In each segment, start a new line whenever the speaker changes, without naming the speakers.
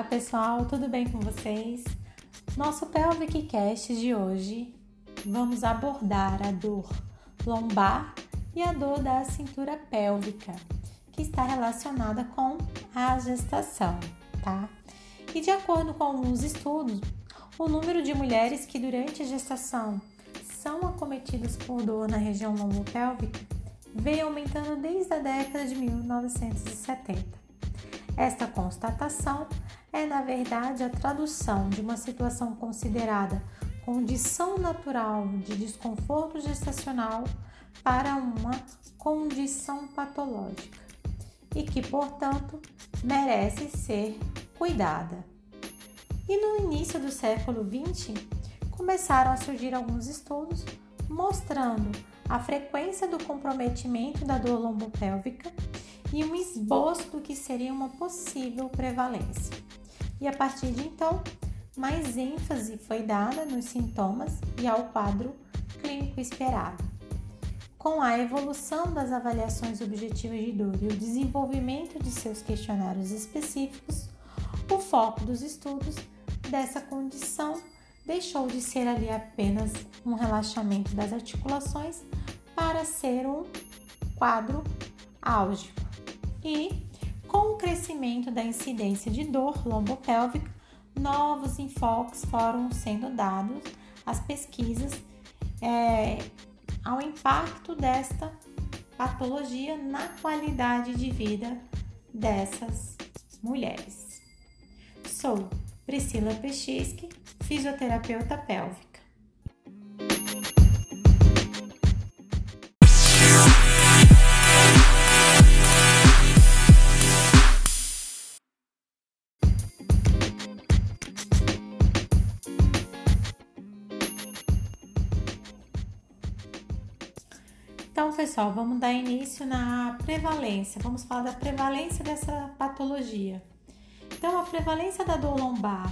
Olá pessoal, tudo bem com vocês? Nosso Pelvic Cast de hoje vamos abordar a dor lombar e a dor da cintura pélvica, que está relacionada com a gestação, tá? E de acordo com alguns estudos, o número de mulheres que durante a gestação são acometidas por dor na região lombopélvica vem aumentando desde a década de 1970. Esta constatação é, na verdade, a tradução de uma situação considerada condição natural de desconforto gestacional para uma condição patológica e que, portanto, merece ser cuidada. E no início do século XX, começaram a surgir alguns estudos mostrando a frequência do comprometimento da dor lombopélvica e um esboço do que seria uma possível prevalência. E a partir de então, mais ênfase foi dada nos sintomas e ao quadro clínico esperado. Com a evolução das avaliações objetivas de dor e o desenvolvimento de seus questionários específicos, o foco dos estudos dessa condição deixou de ser ali apenas um relaxamento das articulações para ser um quadro álgico e, com o crescimento da incidência de dor lombopélvica, novos enfoques foram sendo dados às pesquisas é, ao impacto desta patologia na qualidade de vida dessas mulheres. Sou Priscila Pechiski, fisioterapeuta pélvica. Pessoal, vamos dar início na prevalência. Vamos falar da prevalência dessa patologia. Então, a prevalência da dor lombar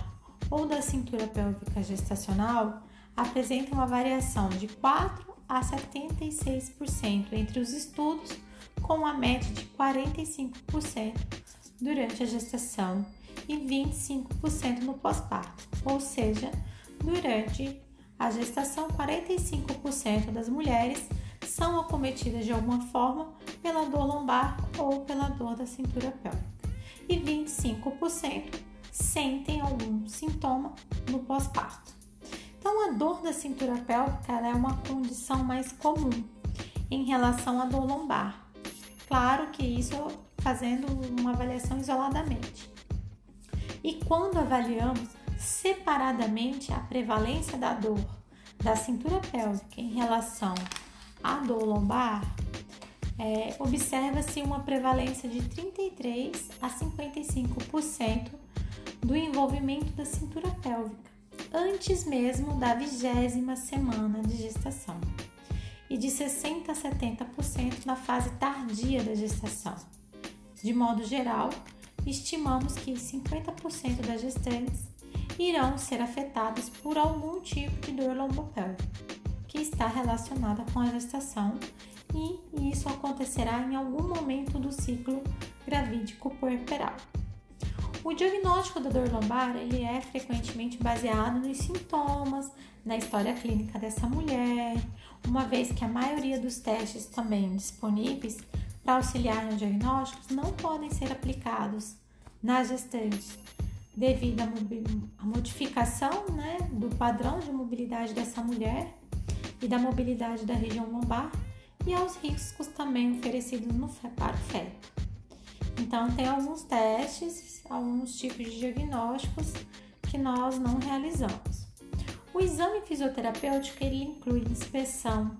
ou da cintura pélvica gestacional apresenta uma variação de 4 a 76% entre os estudos, com a média de 45% durante a gestação e 25% no pós-parto, ou seja, durante a gestação, 45% das mulheres são acometidas de alguma forma pela dor lombar ou pela dor da cintura pélvica, e 25% sentem algum sintoma no pós-parto. Então, a dor da cintura pélvica é uma condição mais comum em relação à dor lombar. Claro que isso fazendo uma avaliação isoladamente. E quando avaliamos separadamente a prevalência da dor da cintura pélvica em relação à dor lombar, é, observa-se uma prevalência de 33 a 55% do envolvimento da cintura pélvica, antes mesmo da vigésima semana de gestação, e de 60 a 70% na fase tardia da gestação. De modo geral, estimamos que 50% das gestantes irão ser afetadas por algum tipo de dor lombopélvica que está relacionada com a gestação e isso acontecerá em algum momento do ciclo gravídico puerperal. O diagnóstico da dor lombar ele é frequentemente baseado nos sintomas, na história clínica dessa mulher, uma vez que a maioria dos testes também disponíveis para auxiliar no diagnóstico não podem ser aplicados nas gestantes devido à modificação né, do padrão de mobilidade dessa mulher e da mobilidade da região lombar e aos riscos também oferecidos no, para o feto. Então, tem alguns testes, alguns tipos de diagnósticos que nós não realizamos. O exame fisioterapêutico ele inclui inspeção,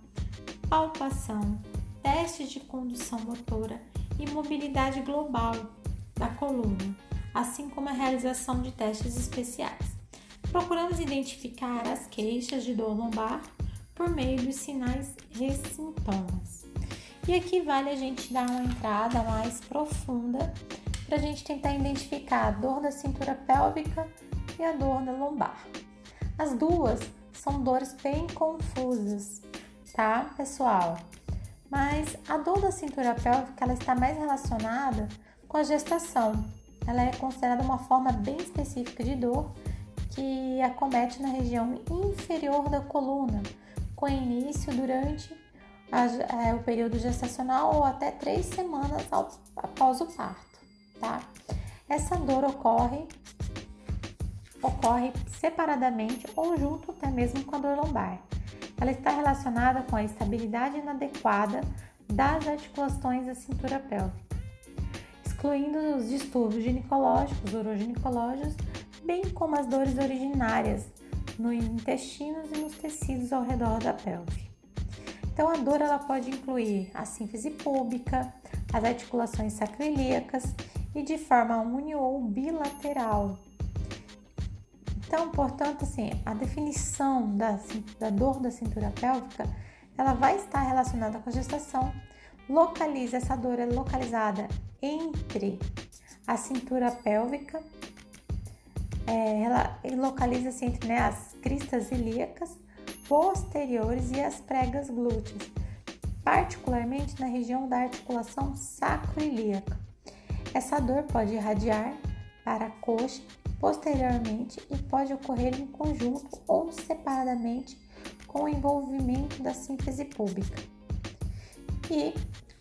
palpação, testes de condução motora e mobilidade global da coluna assim como a realização de testes especiais. Procuramos identificar as queixas de dor lombar por meio dos sinais e sintomas. E aqui vale a gente dar uma entrada mais profunda para a gente tentar identificar a dor da cintura pélvica e a dor da lombar. As duas são dores bem confusas, tá, pessoal? Mas a dor da cintura pélvica ela está mais relacionada com a gestação, ela é considerada uma forma bem específica de dor que acomete na região inferior da coluna, com início durante a, é, o período gestacional ou até três semanas ao, após o parto, tá? Essa dor ocorre ocorre separadamente ou junto até mesmo com a dor lombar. Ela está relacionada com a estabilidade inadequada das articulações da cintura pélvica, excluindo os distúrbios ginecológicos, uroginecológicos, bem como as dores originárias nos intestinos e nos tecidos ao redor da pelve. Então, a dor ela pode incluir a sínfise púbica, as articulações sacroiliacas e de forma uni ou bilateral. Então, portanto, assim, a definição da, da dor da cintura pélvica ela vai estar relacionada com a gestação. Localiza essa dor é localizada entre a cintura pélvica, é, ela localiza-se entre né, as cristas ilíacas posteriores e as pregas glúteas, particularmente na região da articulação sacroiliaca. Essa dor pode irradiar para a coxa posteriormente e pode ocorrer em conjunto ou separadamente com o envolvimento da síntese pública. E,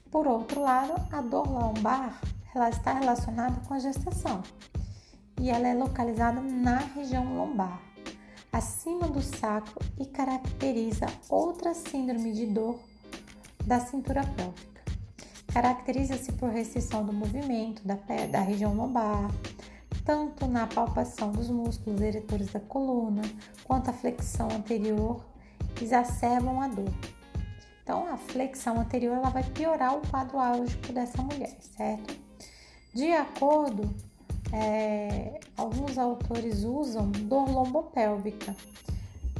por outro lado, a dor lombar ela está relacionada com a gestação e ela é localizada na região lombar, acima do sacro e caracteriza outra síndrome de dor da cintura pélvica. Caracteriza-se por restrição do movimento da, da região lombar, tanto na palpação dos músculos eretores da coluna, quanto a flexão anterior exacerbam a dor. Então, a flexão anterior ela vai piorar o quadro álgico dessa mulher, certo? De acordo, é, alguns autores usam dor lombopélvica,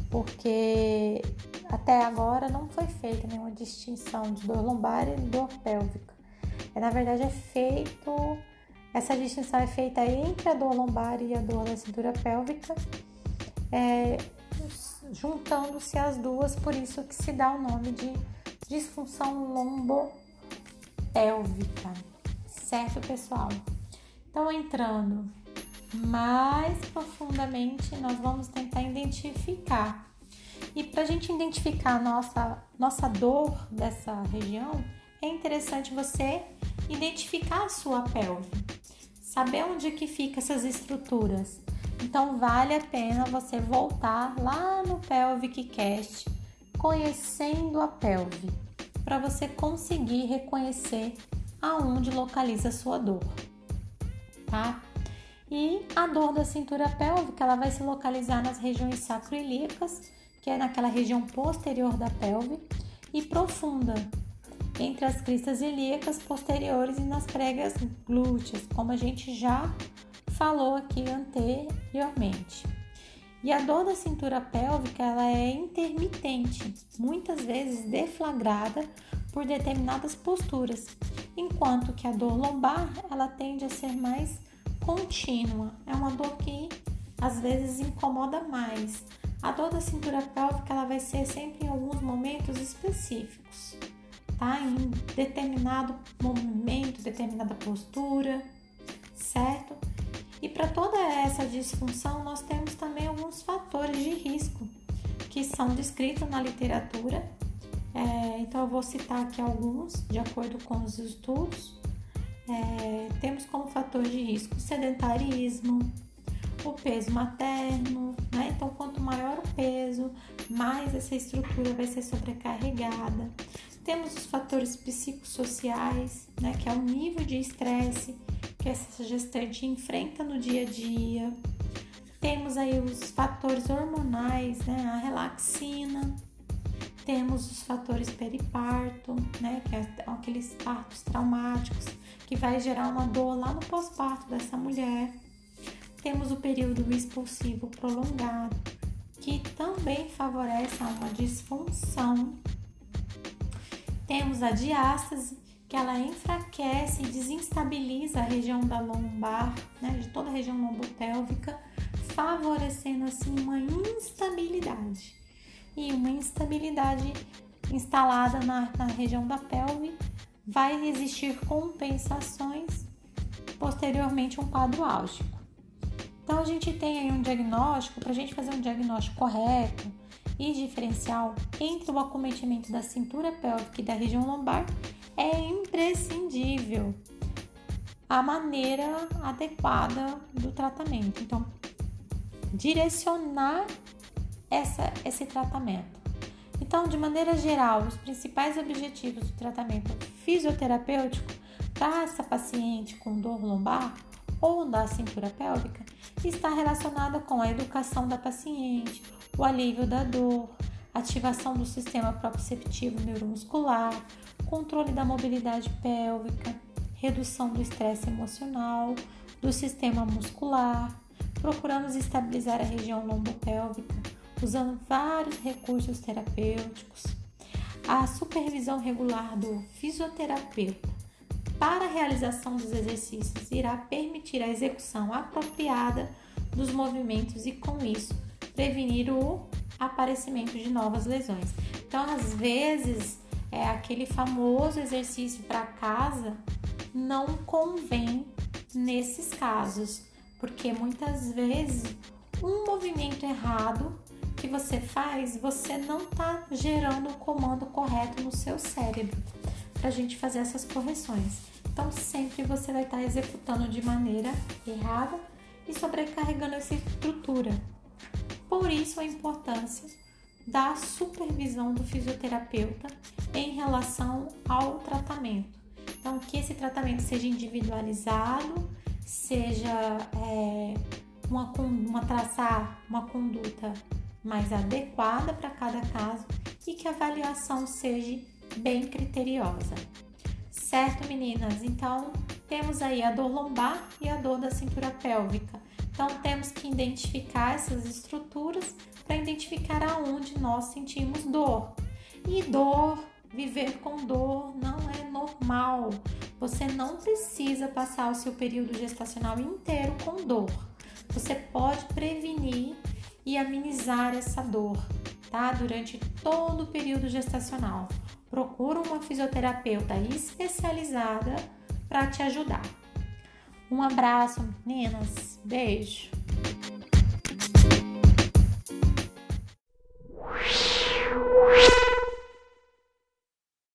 porque até agora não foi feita nenhuma distinção de dor lombar e dor pélvica. É, na verdade, é feito essa distinção é feita entre a dor lombar e a dor da cintura pélvica, é, juntando-se as duas, por isso que se dá o nome de disfunção lombopélvica, certo, pessoal? Então, entrando mais profundamente, nós vamos tentar identificar. E para a gente identificar a nossa, nossa dor dessa região, é interessante você identificar a sua pelve, saber onde que fica essas estruturas. Então vale a pena você voltar lá no Pelvic Cast, conhecendo a pelve, para você conseguir reconhecer aonde localiza a sua dor, tá? E a dor da cintura pélvica, ela vai se localizar nas regiões sacroiliacas, que é naquela região posterior da pelve, e profunda, entre as cristas ilíacas posteriores e nas pregas glúteas, como a gente já falou aqui anteriormente. E a dor da cintura pélvica ela é intermitente, muitas vezes deflagrada por determinadas posturas, enquanto que a dor lombar ela tende a ser mais contínua. É uma dor que às vezes incomoda mais. A dor da cintura pélvica ela vai ser sempre em alguns momentos específicos tá? Em determinado momento, determinada postura, certo? E para toda essa disfunção, nós temos também alguns fatores de risco que são descritos na literatura. É, então, eu vou citar aqui alguns, de acordo com os estudos. É, temos como fator de risco o sedentarismo, o peso materno, né? Então, quanto maior o peso, mais essa estrutura vai ser sobrecarregada. Temos os fatores psicossociais, né, que é o nível de estresse que essa gestante enfrenta no dia a dia. Temos aí os fatores hormonais, né, a relaxina. Temos os fatores periparto, né, que é aqueles partos traumáticos que vai gerar uma dor lá no pós-parto dessa mulher. Temos o período expulsivo prolongado, que também favorece uma disfunção temos a diástase, que ela enfraquece e desinstabiliza a região da lombar, né, de toda a região lombopélvica, favorecendo assim uma instabilidade. E uma instabilidade instalada na, na região da pelve vai existir compensações posteriormente um quadro álgico. Então a gente tem aí um diagnóstico, para a gente fazer um diagnóstico correto e diferencial entre o acometimento da cintura pélvica e da região lombar, é imprescindível a maneira adequada do tratamento. Então, direcionar essa, esse tratamento. Então, de maneira geral, os principais objetivos do tratamento fisioterapêutico para essa paciente com dor lombar ou da cintura pélvica está relacionada com a educação da paciente, o alívio da dor, ativação do sistema proprioceptivo neuromuscular, controle da mobilidade pélvica, redução do estresse emocional, do sistema muscular. Procuramos estabilizar a região lombopélvica usando vários recursos terapêuticos. A supervisão regular do fisioterapeuta para a realização dos exercícios irá permitir a execução apropriada dos movimentos e, com isso, prevenir o aparecimento de novas lesões. Então, às vezes, é aquele famoso exercício para casa não convém nesses casos, porque muitas vezes um movimento errado que você faz, você não está gerando o comando correto no seu cérebro para a gente fazer essas correções. Então, sempre você vai estar tá executando de maneira errada e sobrecarregando essa estrutura. Por isso, a importância da supervisão do fisioterapeuta em relação ao tratamento. Então, que esse tratamento seja individualizado, seja é, uma, uma traçar uma conduta mais adequada para cada caso e que a avaliação seja bem criteriosa. Certo, meninas? Então, temos aí a dor lombar e a dor da cintura pélvica. Então, temos que identificar essas estruturas para identificar aonde nós sentimos dor. E dor, viver com dor não é normal. Você não precisa passar o seu período gestacional inteiro com dor. Você pode prevenir e amenizar essa dor, tá? Durante todo o período gestacional. Procura uma fisioterapeuta especializada para te ajudar. Um abraço, meninas. Beijo.